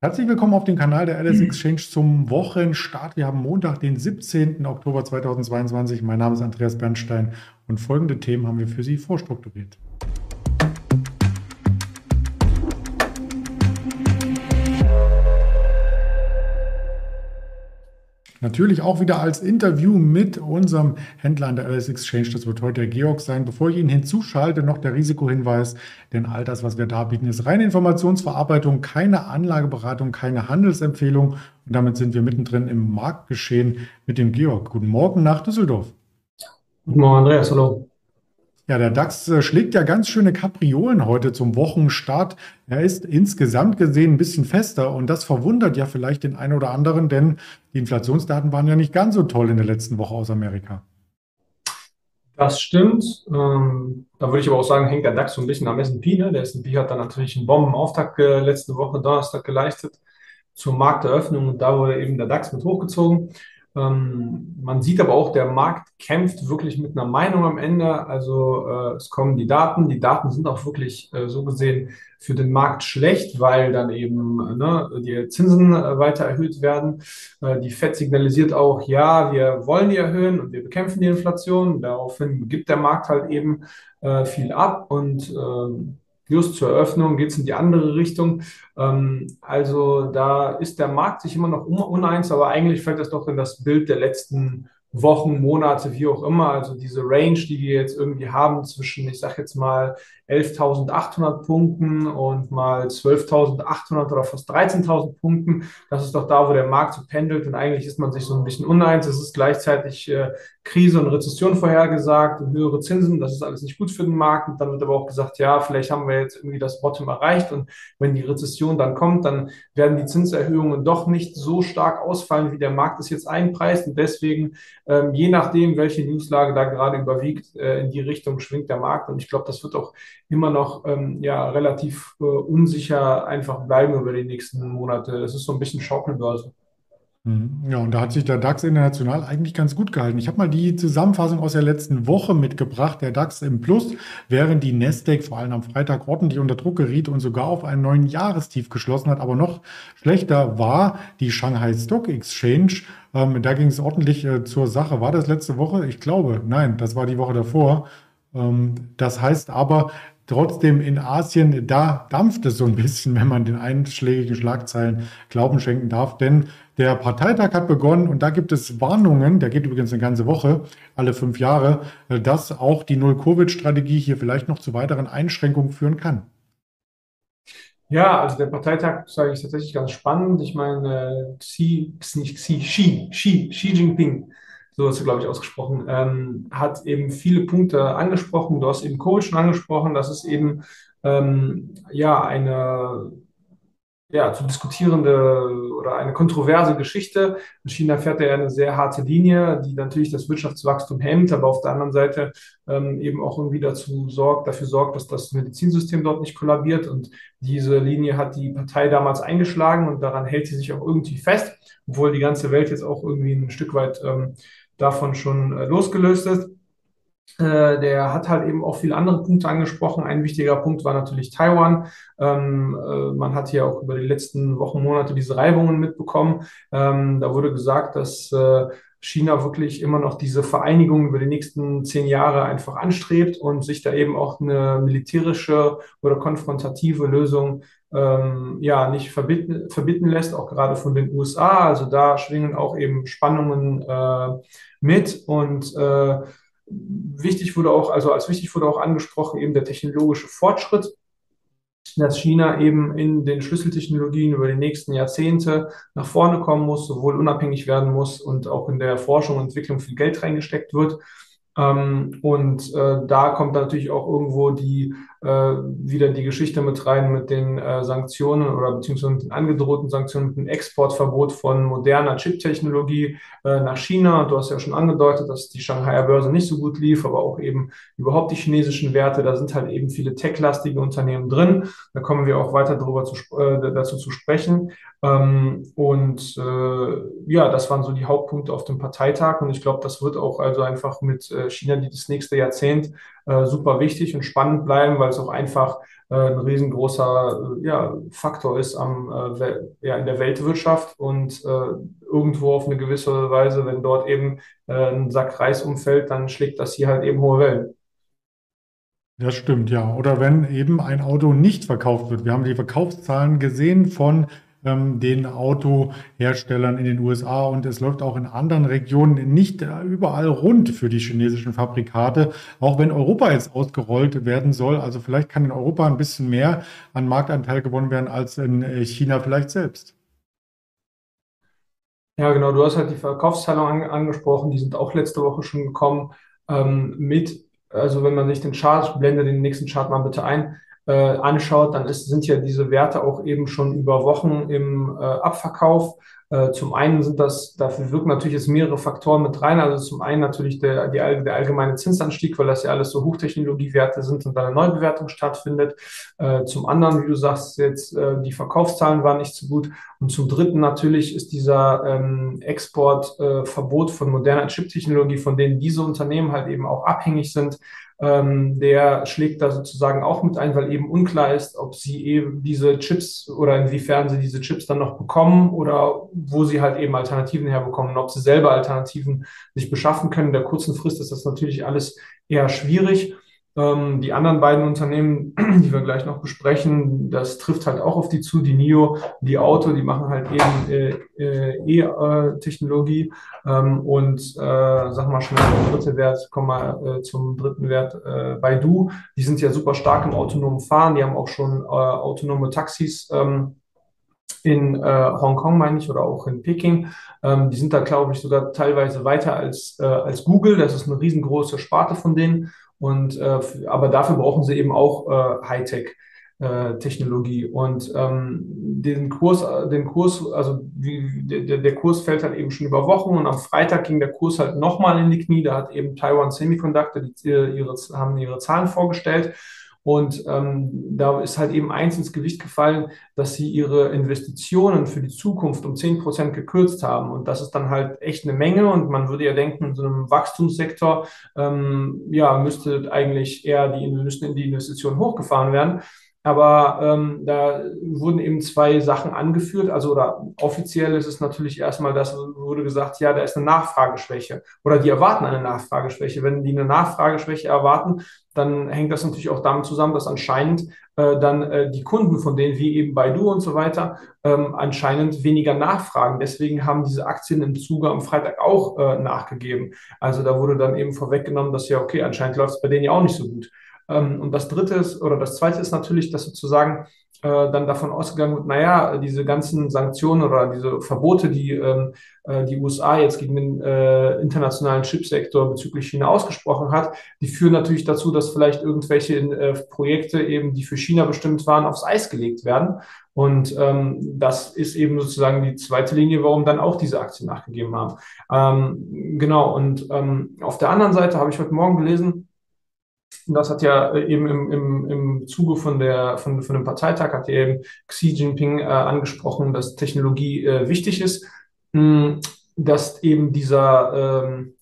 Herzlich willkommen auf dem Kanal der LS Exchange zum Wochenstart. Wir haben Montag, den 17. Oktober 2022. Mein Name ist Andreas Bernstein und folgende Themen haben wir für Sie vorstrukturiert. Natürlich auch wieder als Interview mit unserem Händler an der LS Exchange. Das wird heute der Georg sein. Bevor ich ihn hinzuschalte, noch der Risikohinweis. Denn all das, was wir da bieten, ist reine Informationsverarbeitung, keine Anlageberatung, keine Handelsempfehlung. Und damit sind wir mittendrin im Marktgeschehen mit dem Georg. Guten Morgen nach Düsseldorf. Guten Morgen, Andreas. Hallo. Ja, der DAX äh, schlägt ja ganz schöne Kapriolen heute zum Wochenstart. Er ist insgesamt gesehen ein bisschen fester und das verwundert ja vielleicht den einen oder anderen, denn die Inflationsdaten waren ja nicht ganz so toll in der letzten Woche aus Amerika. Das stimmt. Ähm, da würde ich aber auch sagen, hängt der DAX so ein bisschen am S&P. Ne? Der S&P hat dann natürlich einen Bombenauftakt äh, letzte Woche Donnerstag geleistet zur Markteröffnung und da wurde eben der DAX mit hochgezogen. Ähm, man sieht aber auch, der Markt kämpft wirklich mit einer Meinung am Ende. Also äh, es kommen die Daten. Die Daten sind auch wirklich äh, so gesehen für den Markt schlecht, weil dann eben ne, die Zinsen äh, weiter erhöht werden. Äh, die FED signalisiert auch, ja, wir wollen die erhöhen und wir bekämpfen die Inflation. Daraufhin gibt der Markt halt eben äh, viel ab und ähm, just zur Eröffnung geht es in die andere Richtung. Ähm, also da ist der Markt sich immer noch uneins, aber eigentlich fällt das doch in das Bild der letzten Wochen, Monate, wie auch immer. Also diese Range, die wir jetzt irgendwie haben zwischen, ich sage jetzt mal 11.800 Punkten und mal 12.800 oder fast 13.000 Punkten. Das ist doch da, wo der Markt so pendelt und eigentlich ist man sich so ein bisschen uneins. Es ist gleichzeitig äh, Krise und Rezession vorhergesagt und höhere Zinsen. Das ist alles nicht gut für den Markt. Und dann wird aber auch gesagt, ja, vielleicht haben wir jetzt irgendwie das Bottom erreicht und wenn die Rezession dann kommt, dann werden die Zinserhöhungen doch nicht so stark ausfallen, wie der Markt es jetzt einpreist. Und deswegen, ähm, je nachdem, welche Newslage da gerade überwiegt, äh, in die Richtung schwingt der Markt. Und ich glaube, das wird auch immer noch ähm, ja, relativ äh, unsicher einfach bleiben über die nächsten Monate. Es ist so ein bisschen Schaukelbörse. Mhm. Ja, und da hat sich der DAX international eigentlich ganz gut gehalten. Ich habe mal die Zusammenfassung aus der letzten Woche mitgebracht. Der DAX im Plus, während die Nasdaq vor allem am Freitag ordentlich unter Druck geriet und sogar auf einen neuen Jahrestief geschlossen hat. Aber noch schlechter war die Shanghai Stock Exchange. Ähm, da ging es ordentlich äh, zur Sache. War das letzte Woche? Ich glaube, nein, das war die Woche davor. Ähm, das heißt aber, Trotzdem in Asien, da dampft es so ein bisschen, wenn man den einschlägigen Schlagzeilen Glauben schenken darf. Denn der Parteitag hat begonnen und da gibt es Warnungen, der geht übrigens eine ganze Woche, alle fünf Jahre, dass auch die Null-Covid-Strategie hier vielleicht noch zu weiteren Einschränkungen führen kann. Ja, also der Parteitag sage ich tatsächlich ganz spannend. Ich meine, Xi, nicht Xi, Xi, Xi, Xi Jinping so du, glaube ich, ausgesprochen, ähm, hat eben viele Punkte angesprochen. Du hast eben Covid schon angesprochen, das ist eben ähm, ja eine ja, zu diskutierende oder eine kontroverse Geschichte. In China fährt er eine sehr harte Linie, die natürlich das Wirtschaftswachstum hemmt, aber auf der anderen Seite ähm, eben auch irgendwie dazu sorgt, dafür sorgt, dass das Medizinsystem dort nicht kollabiert. Und diese Linie hat die Partei damals eingeschlagen und daran hält sie sich auch irgendwie fest, obwohl die ganze Welt jetzt auch irgendwie ein Stück weit ähm, davon schon äh, losgelöst ist. Äh, der hat halt eben auch viele andere Punkte angesprochen. Ein wichtiger Punkt war natürlich Taiwan. Ähm, äh, man hat hier auch über die letzten Wochen, Monate diese Reibungen mitbekommen. Ähm, da wurde gesagt, dass China wirklich immer noch diese Vereinigung über die nächsten zehn Jahre einfach anstrebt und sich da eben auch eine militärische oder konfrontative Lösung ähm, ja nicht verbieten, verbieten lässt, auch gerade von den USA. Also da schwingen auch eben Spannungen äh, mit und äh, wichtig wurde auch, also als wichtig wurde auch angesprochen eben der technologische Fortschritt, dass China eben in den Schlüsseltechnologien über die nächsten Jahrzehnte nach vorne kommen muss, sowohl unabhängig werden muss und auch in der Forschung und Entwicklung viel Geld reingesteckt wird. Ähm, und äh, da kommt natürlich auch irgendwo die äh, wieder die Geschichte mit rein mit den äh, Sanktionen oder beziehungsweise mit den angedrohten Sanktionen, mit dem Exportverbot von moderner Chip-Technologie äh, nach China. Du hast ja schon angedeutet, dass die Shanghaier Börse nicht so gut lief, aber auch eben überhaupt die chinesischen Werte. Da sind halt eben viele tech-lastige Unternehmen drin. Da kommen wir auch weiter darüber zu, äh, dazu zu sprechen. Ähm, und äh, ja, das waren so die Hauptpunkte auf dem Parteitag. Und ich glaube, das wird auch also einfach mit China die das nächste Jahrzehnt äh, super wichtig und spannend bleiben, weil es auch einfach äh, ein riesengroßer äh, ja, Faktor ist am, äh, ja, in der Weltwirtschaft und äh, irgendwo auf eine gewisse Weise, wenn dort eben äh, ein Sack Reis umfällt, dann schlägt das hier halt eben hohe Wellen. Das stimmt, ja. Oder wenn eben ein Auto nicht verkauft wird. Wir haben die Verkaufszahlen gesehen von ähm, den Autoherstellern in den USA und es läuft auch in anderen Regionen nicht äh, überall rund für die chinesischen Fabrikate, auch wenn Europa jetzt ausgerollt werden soll. Also vielleicht kann in Europa ein bisschen mehr an Marktanteil gewonnen werden als in äh, China vielleicht selbst. Ja, genau. Du hast halt die Verkaufszahlen an, angesprochen. Die sind auch letzte Woche schon gekommen ähm, mit, also wenn man sich den Chart, blende den nächsten Chart mal bitte ein, äh, anschaut, dann ist, sind ja diese Werte auch eben schon über Wochen im äh, Abverkauf. Äh, zum einen sind das, dafür wirken natürlich jetzt mehrere Faktoren mit rein. Also zum einen natürlich der, die, der allgemeine Zinsanstieg, weil das ja alles so Hochtechnologiewerte sind und dann eine Neubewertung stattfindet. Äh, zum anderen, wie du sagst, jetzt äh, die Verkaufszahlen waren nicht so gut. Und zum dritten natürlich ist dieser ähm, Exportverbot von moderner Chip-Technologie, von denen diese Unternehmen halt eben auch abhängig sind, ähm, der schlägt da sozusagen auch mit ein, weil eben unklar ist, ob sie eben diese Chips oder inwiefern sie diese Chips dann noch bekommen oder wo sie halt eben Alternativen herbekommen und ob sie selber Alternativen sich beschaffen können. In der kurzen Frist ist das natürlich alles eher schwierig. Ähm, die anderen beiden Unternehmen, die wir gleich noch besprechen, das trifft halt auch auf die zu. Die NIO, die Auto, die machen halt eben äh, äh, E-Technologie. Ähm, und äh, sag mal schnell, der dritte Wert, komm mal äh, zum dritten Wert, äh, Baidu. Die sind ja super stark im autonomen Fahren. Die haben auch schon äh, autonome Taxis. Ähm, in äh, Hongkong, meine ich, oder auch in Peking. Ähm, die sind da, glaube ich, sogar teilweise weiter als, äh, als Google. Das ist eine riesengroße Sparte von denen. Und äh, aber dafür brauchen sie eben auch äh, Hightech. Äh, Technologie und ähm, den Kurs, den Kurs, also wie, der, der Kurs fällt halt eben schon über Wochen und am Freitag ging der Kurs halt nochmal in die Knie. Da hat eben Taiwan Semiconductor die, ihre, haben ihre Zahlen vorgestellt und ähm, da ist halt eben eins ins Gewicht gefallen, dass sie ihre Investitionen für die Zukunft um 10 Prozent gekürzt haben. Und das ist dann halt echt eine Menge. Und man würde ja denken, in so einem Wachstumssektor, ähm, ja, müsste eigentlich eher die, müssten die Investitionen hochgefahren werden. Aber ähm, da wurden eben zwei Sachen angeführt. Also oder offiziell ist es natürlich erstmal, das wurde gesagt, ja, da ist eine Nachfrageschwäche oder die erwarten eine Nachfrageschwäche. Wenn die eine Nachfrageschwäche erwarten, dann hängt das natürlich auch damit zusammen, dass anscheinend äh, dann äh, die Kunden von denen, wie eben Baidu und so weiter, ähm, anscheinend weniger nachfragen. Deswegen haben diese Aktien im Zuge am Freitag auch äh, nachgegeben. Also da wurde dann eben vorweggenommen, dass ja, okay, anscheinend läuft es bei denen ja auch nicht so gut. Ähm, und das dritte ist, oder das zweite ist natürlich, dass sozusagen äh, dann davon ausgegangen wird, naja, diese ganzen Sanktionen oder diese Verbote, die ähm, äh, die USA jetzt gegen den äh, internationalen Chipsektor bezüglich China ausgesprochen hat, die führen natürlich dazu, dass vielleicht irgendwelche äh, Projekte eben, die für China bestimmt waren, aufs Eis gelegt werden. Und ähm, das ist eben sozusagen die zweite Linie, warum dann auch diese Aktien nachgegeben haben. Ähm, genau, und ähm, auf der anderen Seite habe ich heute Morgen gelesen, das hat ja äh, eben im, im, im Zuge von, der, von, von dem Parteitag, hat ja eben Xi Jinping äh, angesprochen, dass Technologie äh, wichtig ist, mh, hm, dass eben dieser, ähm,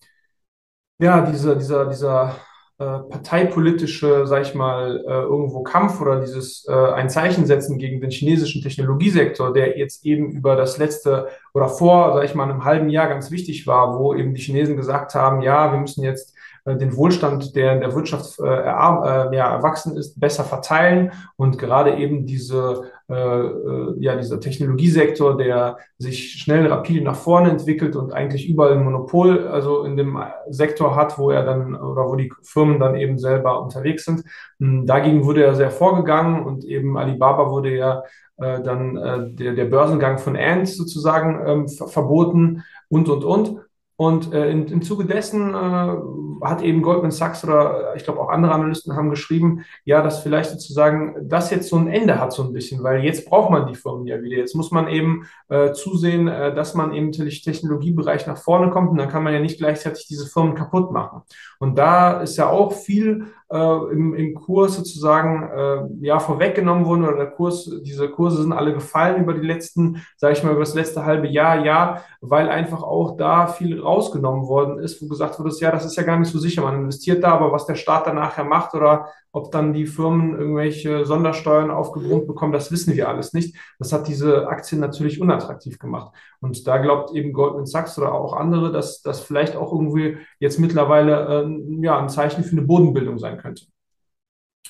ja, dieser, dieser, dieser äh, parteipolitische, sag ich mal, äh, irgendwo Kampf oder dieses äh, ein Zeichen setzen gegen den chinesischen Technologiesektor, der jetzt eben über das letzte oder vor, sag ich mal, einem halben Jahr ganz wichtig war, wo eben die Chinesen gesagt haben, ja, wir müssen jetzt den Wohlstand, der in der Wirtschaft äh, äh, ja, erwachsen ist, besser verteilen und gerade eben diese, äh, äh, ja, dieser Technologiesektor, der sich schnell rapide nach vorne entwickelt und eigentlich überall ein Monopol, also in dem Sektor hat, wo er dann oder wo die Firmen dann eben selber unterwegs sind. Hm, dagegen wurde er sehr vorgegangen und eben Alibaba wurde ja äh, dann äh, der, der Börsengang von Ant sozusagen ähm, verboten und, und, und. Und äh, in, im Zuge dessen äh, hat eben Goldman Sachs oder ich glaube auch andere Analysten haben geschrieben, ja, dass vielleicht sozusagen das jetzt so ein Ende hat so ein bisschen, weil jetzt braucht man die Firmen ja wieder. Jetzt muss man eben äh, zusehen, äh, dass man eben im Technologiebereich nach vorne kommt und dann kann man ja nicht gleichzeitig diese Firmen kaputt machen. Und da ist ja auch viel äh, im, im Kurs sozusagen äh, ja vorweggenommen worden oder der Kurs, diese Kurse sind alle gefallen über die letzten, sage ich mal, über das letzte halbe Jahr, ja, weil einfach auch da viel rausgenommen worden ist, wo gesagt wurde, ja, das ist ja gar nicht so sicher. Man investiert da, aber was der Staat dann nachher macht oder Ob dann die Firmen irgendwelche Sondersteuern aufgebrummt bekommen, das wissen wir alles nicht. Das hat diese Aktien natürlich unattraktiv gemacht. Und da glaubt eben Goldman Sachs oder auch andere, dass das vielleicht auch irgendwie jetzt mittlerweile äh, ja, ein Zeichen für eine Bodenbildung sein könnte.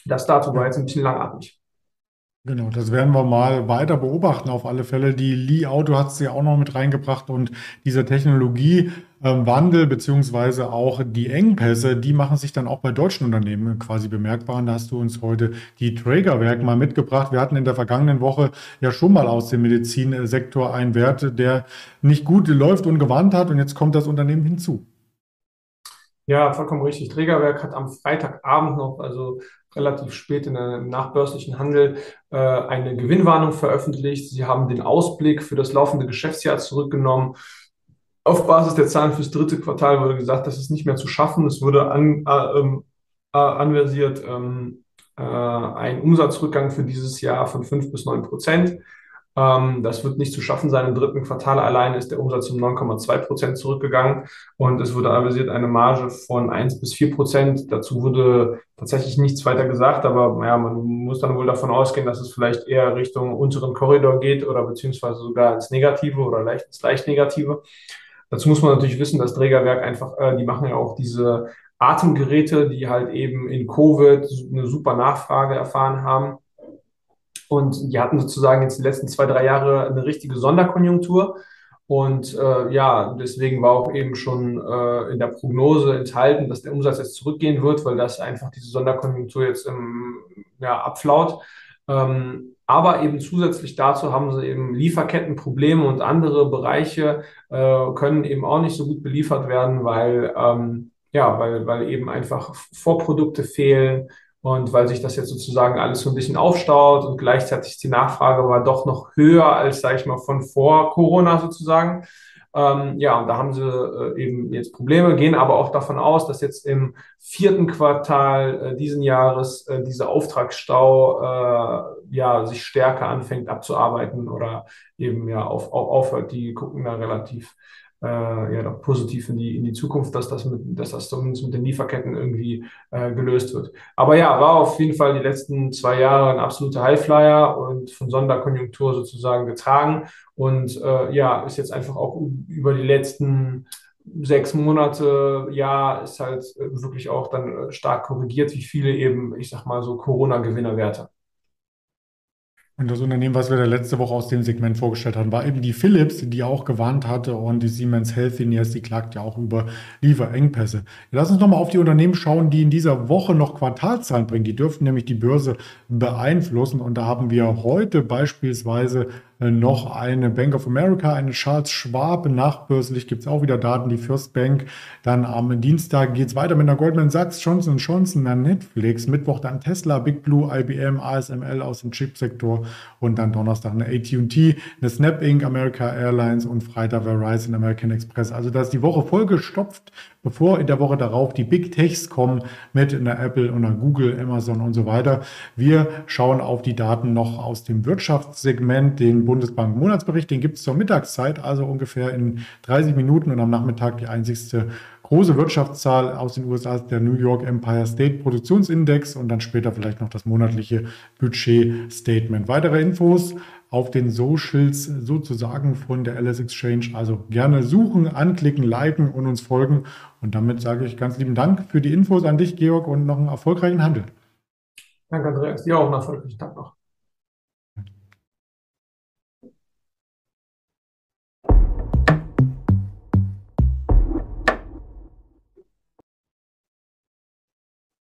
Das dazu war jetzt ein bisschen langatmig. Genau, das werden wir mal weiter beobachten auf alle Fälle. Die Li Auto hat es ja auch noch mit reingebracht und dieser Technologiewandel beziehungsweise auch die Engpässe, die machen sich dann auch bei deutschen Unternehmen quasi bemerkbar. Und da hast du uns heute die Trägerwerk mal mitgebracht. Wir hatten in der vergangenen Woche ja schon mal aus dem Medizinsektor einen Wert, der nicht gut läuft und gewarnt hat und jetzt kommt das Unternehmen hinzu. Ja, vollkommen richtig. Trägerwerk hat am Freitagabend noch, also relativ spät in einem nachbörslichen Handel, äh, eine Gewinnwarnung veröffentlicht. Sie haben den Ausblick für das laufende Geschäftsjahr zurückgenommen. Auf Basis der Zahlen fürs dritte Quartal wurde gesagt, das ist nicht mehr zu schaffen. Es wurde an, äh, ähm, äh, anversiert ähm, äh, ein Umsatzrückgang für dieses Jahr von fünf bis neun Prozent. Ähm, das wird nicht zu schaffen sein. Im dritten Quartal allein ist der Umsatz um 9,2 Prozent zurückgegangen und es wurde avisiert eine Marge von 1 bis 4 Prozent. Dazu wurde tatsächlich nichts weiter gesagt, aber ja, man muss dann wohl davon ausgehen, dass es vielleicht eher Richtung unteren Korridor geht oder beziehungsweise sogar ins Negative oder leicht ins leicht Negative. Dazu muss man natürlich wissen, das Trägerwerk einfach, äh, die machen ja auch diese Atemgeräte, die halt eben in Covid eine super Nachfrage erfahren haben und die hatten sozusagen jetzt die letzten zwei, drei Jahre eine richtige Sonderkonjunktur. Und äh, ja, deswegen war auch eben schon äh, in der Prognose enthalten, dass der Umsatz jetzt zurückgehen wird, weil das einfach diese Sonderkonjunktur jetzt im, ja, abflaut. Ähm, aber eben zusätzlich dazu haben sie eben Lieferkettenprobleme und andere Bereiche äh, können eben auch nicht so gut beliefert werden, weil, ähm, ja, weil, weil eben einfach Vorprodukte fehlen, und weil sich das jetzt sozusagen alles so ein bisschen aufstaut und gleichzeitig die Nachfrage war doch noch höher als, sage ich mal, von vor Corona sozusagen. Ähm, ja, und da haben sie äh, eben jetzt Probleme, gehen aber auch davon aus, dass jetzt im vierten Quartal äh, diesen Jahres äh, dieser Auftragsstau äh, ja sich stärker anfängt abzuarbeiten oder eben ja auf, auf, aufhört. Die gucken da relativ ja doch positiv in die, in die Zukunft, dass das, mit, dass das zumindest mit den Lieferketten irgendwie äh, gelöst wird. Aber ja, war auf jeden Fall die letzten zwei Jahre ein absoluter Highflyer und von Sonderkonjunktur sozusagen getragen und äh, ja, ist jetzt einfach auch über die letzten sechs Monate, ja, ist halt wirklich auch dann stark korrigiert, wie viele eben, ich sag mal so Corona-Gewinnerwerte. Und das Unternehmen, was wir da letzte Woche aus dem Segment vorgestellt haben, war eben die Philips, die auch gewarnt hatte und die Siemens Healthineers, die klagt ja auch über Lieferengpässe. Lass uns nochmal auf die Unternehmen schauen, die in dieser Woche noch Quartalzahlen bringen. Die dürften nämlich die Börse beeinflussen. Und da haben wir heute beispielsweise noch eine Bank of America, eine Charles Schwab. Nachbörslich gibt es auch wieder Daten, die First Bank. Dann am Dienstag geht es weiter mit einer Goldman Sachs, Johnson Johnson, dann Netflix. Mittwoch dann Tesla, Big Blue, IBM, ASML aus dem Chipsektor. Und dann Donnerstag eine AT&T, eine Snap Inc., America Airlines und Freitag Verizon, American Express. Also da ist die Woche vollgestopft bevor in der Woche darauf die Big Techs kommen mit einer Apple und einer Google, Amazon und so weiter. Wir schauen auf die Daten noch aus dem Wirtschaftssegment, den Bundesbank Monatsbericht, den gibt es zur Mittagszeit, also ungefähr in 30 Minuten und am Nachmittag die einzigste große Wirtschaftszahl aus den USA der New York Empire State Produktionsindex und dann später vielleicht noch das monatliche Budget-Statement. Weitere Infos auf den Socials sozusagen von der LS Exchange. Also gerne suchen, anklicken, liken und uns folgen. Und damit sage ich ganz lieben Dank für die Infos an dich, Georg, und noch einen erfolgreichen Handel. Danke, Andreas. Dir auch einen erfolgreichen Tag noch.